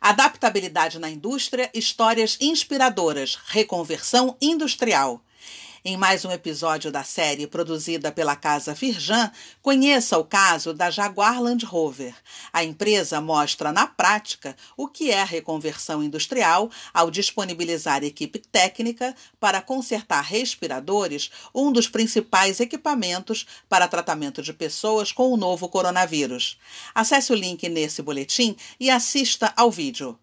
Adaptabilidade na indústria, histórias inspiradoras, reconversão industrial. Em mais um episódio da série produzida pela Casa Firjan, conheça o caso da Jaguar Land Rover. A empresa mostra na prática o que é a reconversão industrial ao disponibilizar equipe técnica para consertar respiradores, um dos principais equipamentos para tratamento de pessoas com o novo coronavírus. Acesse o link nesse boletim e assista ao vídeo.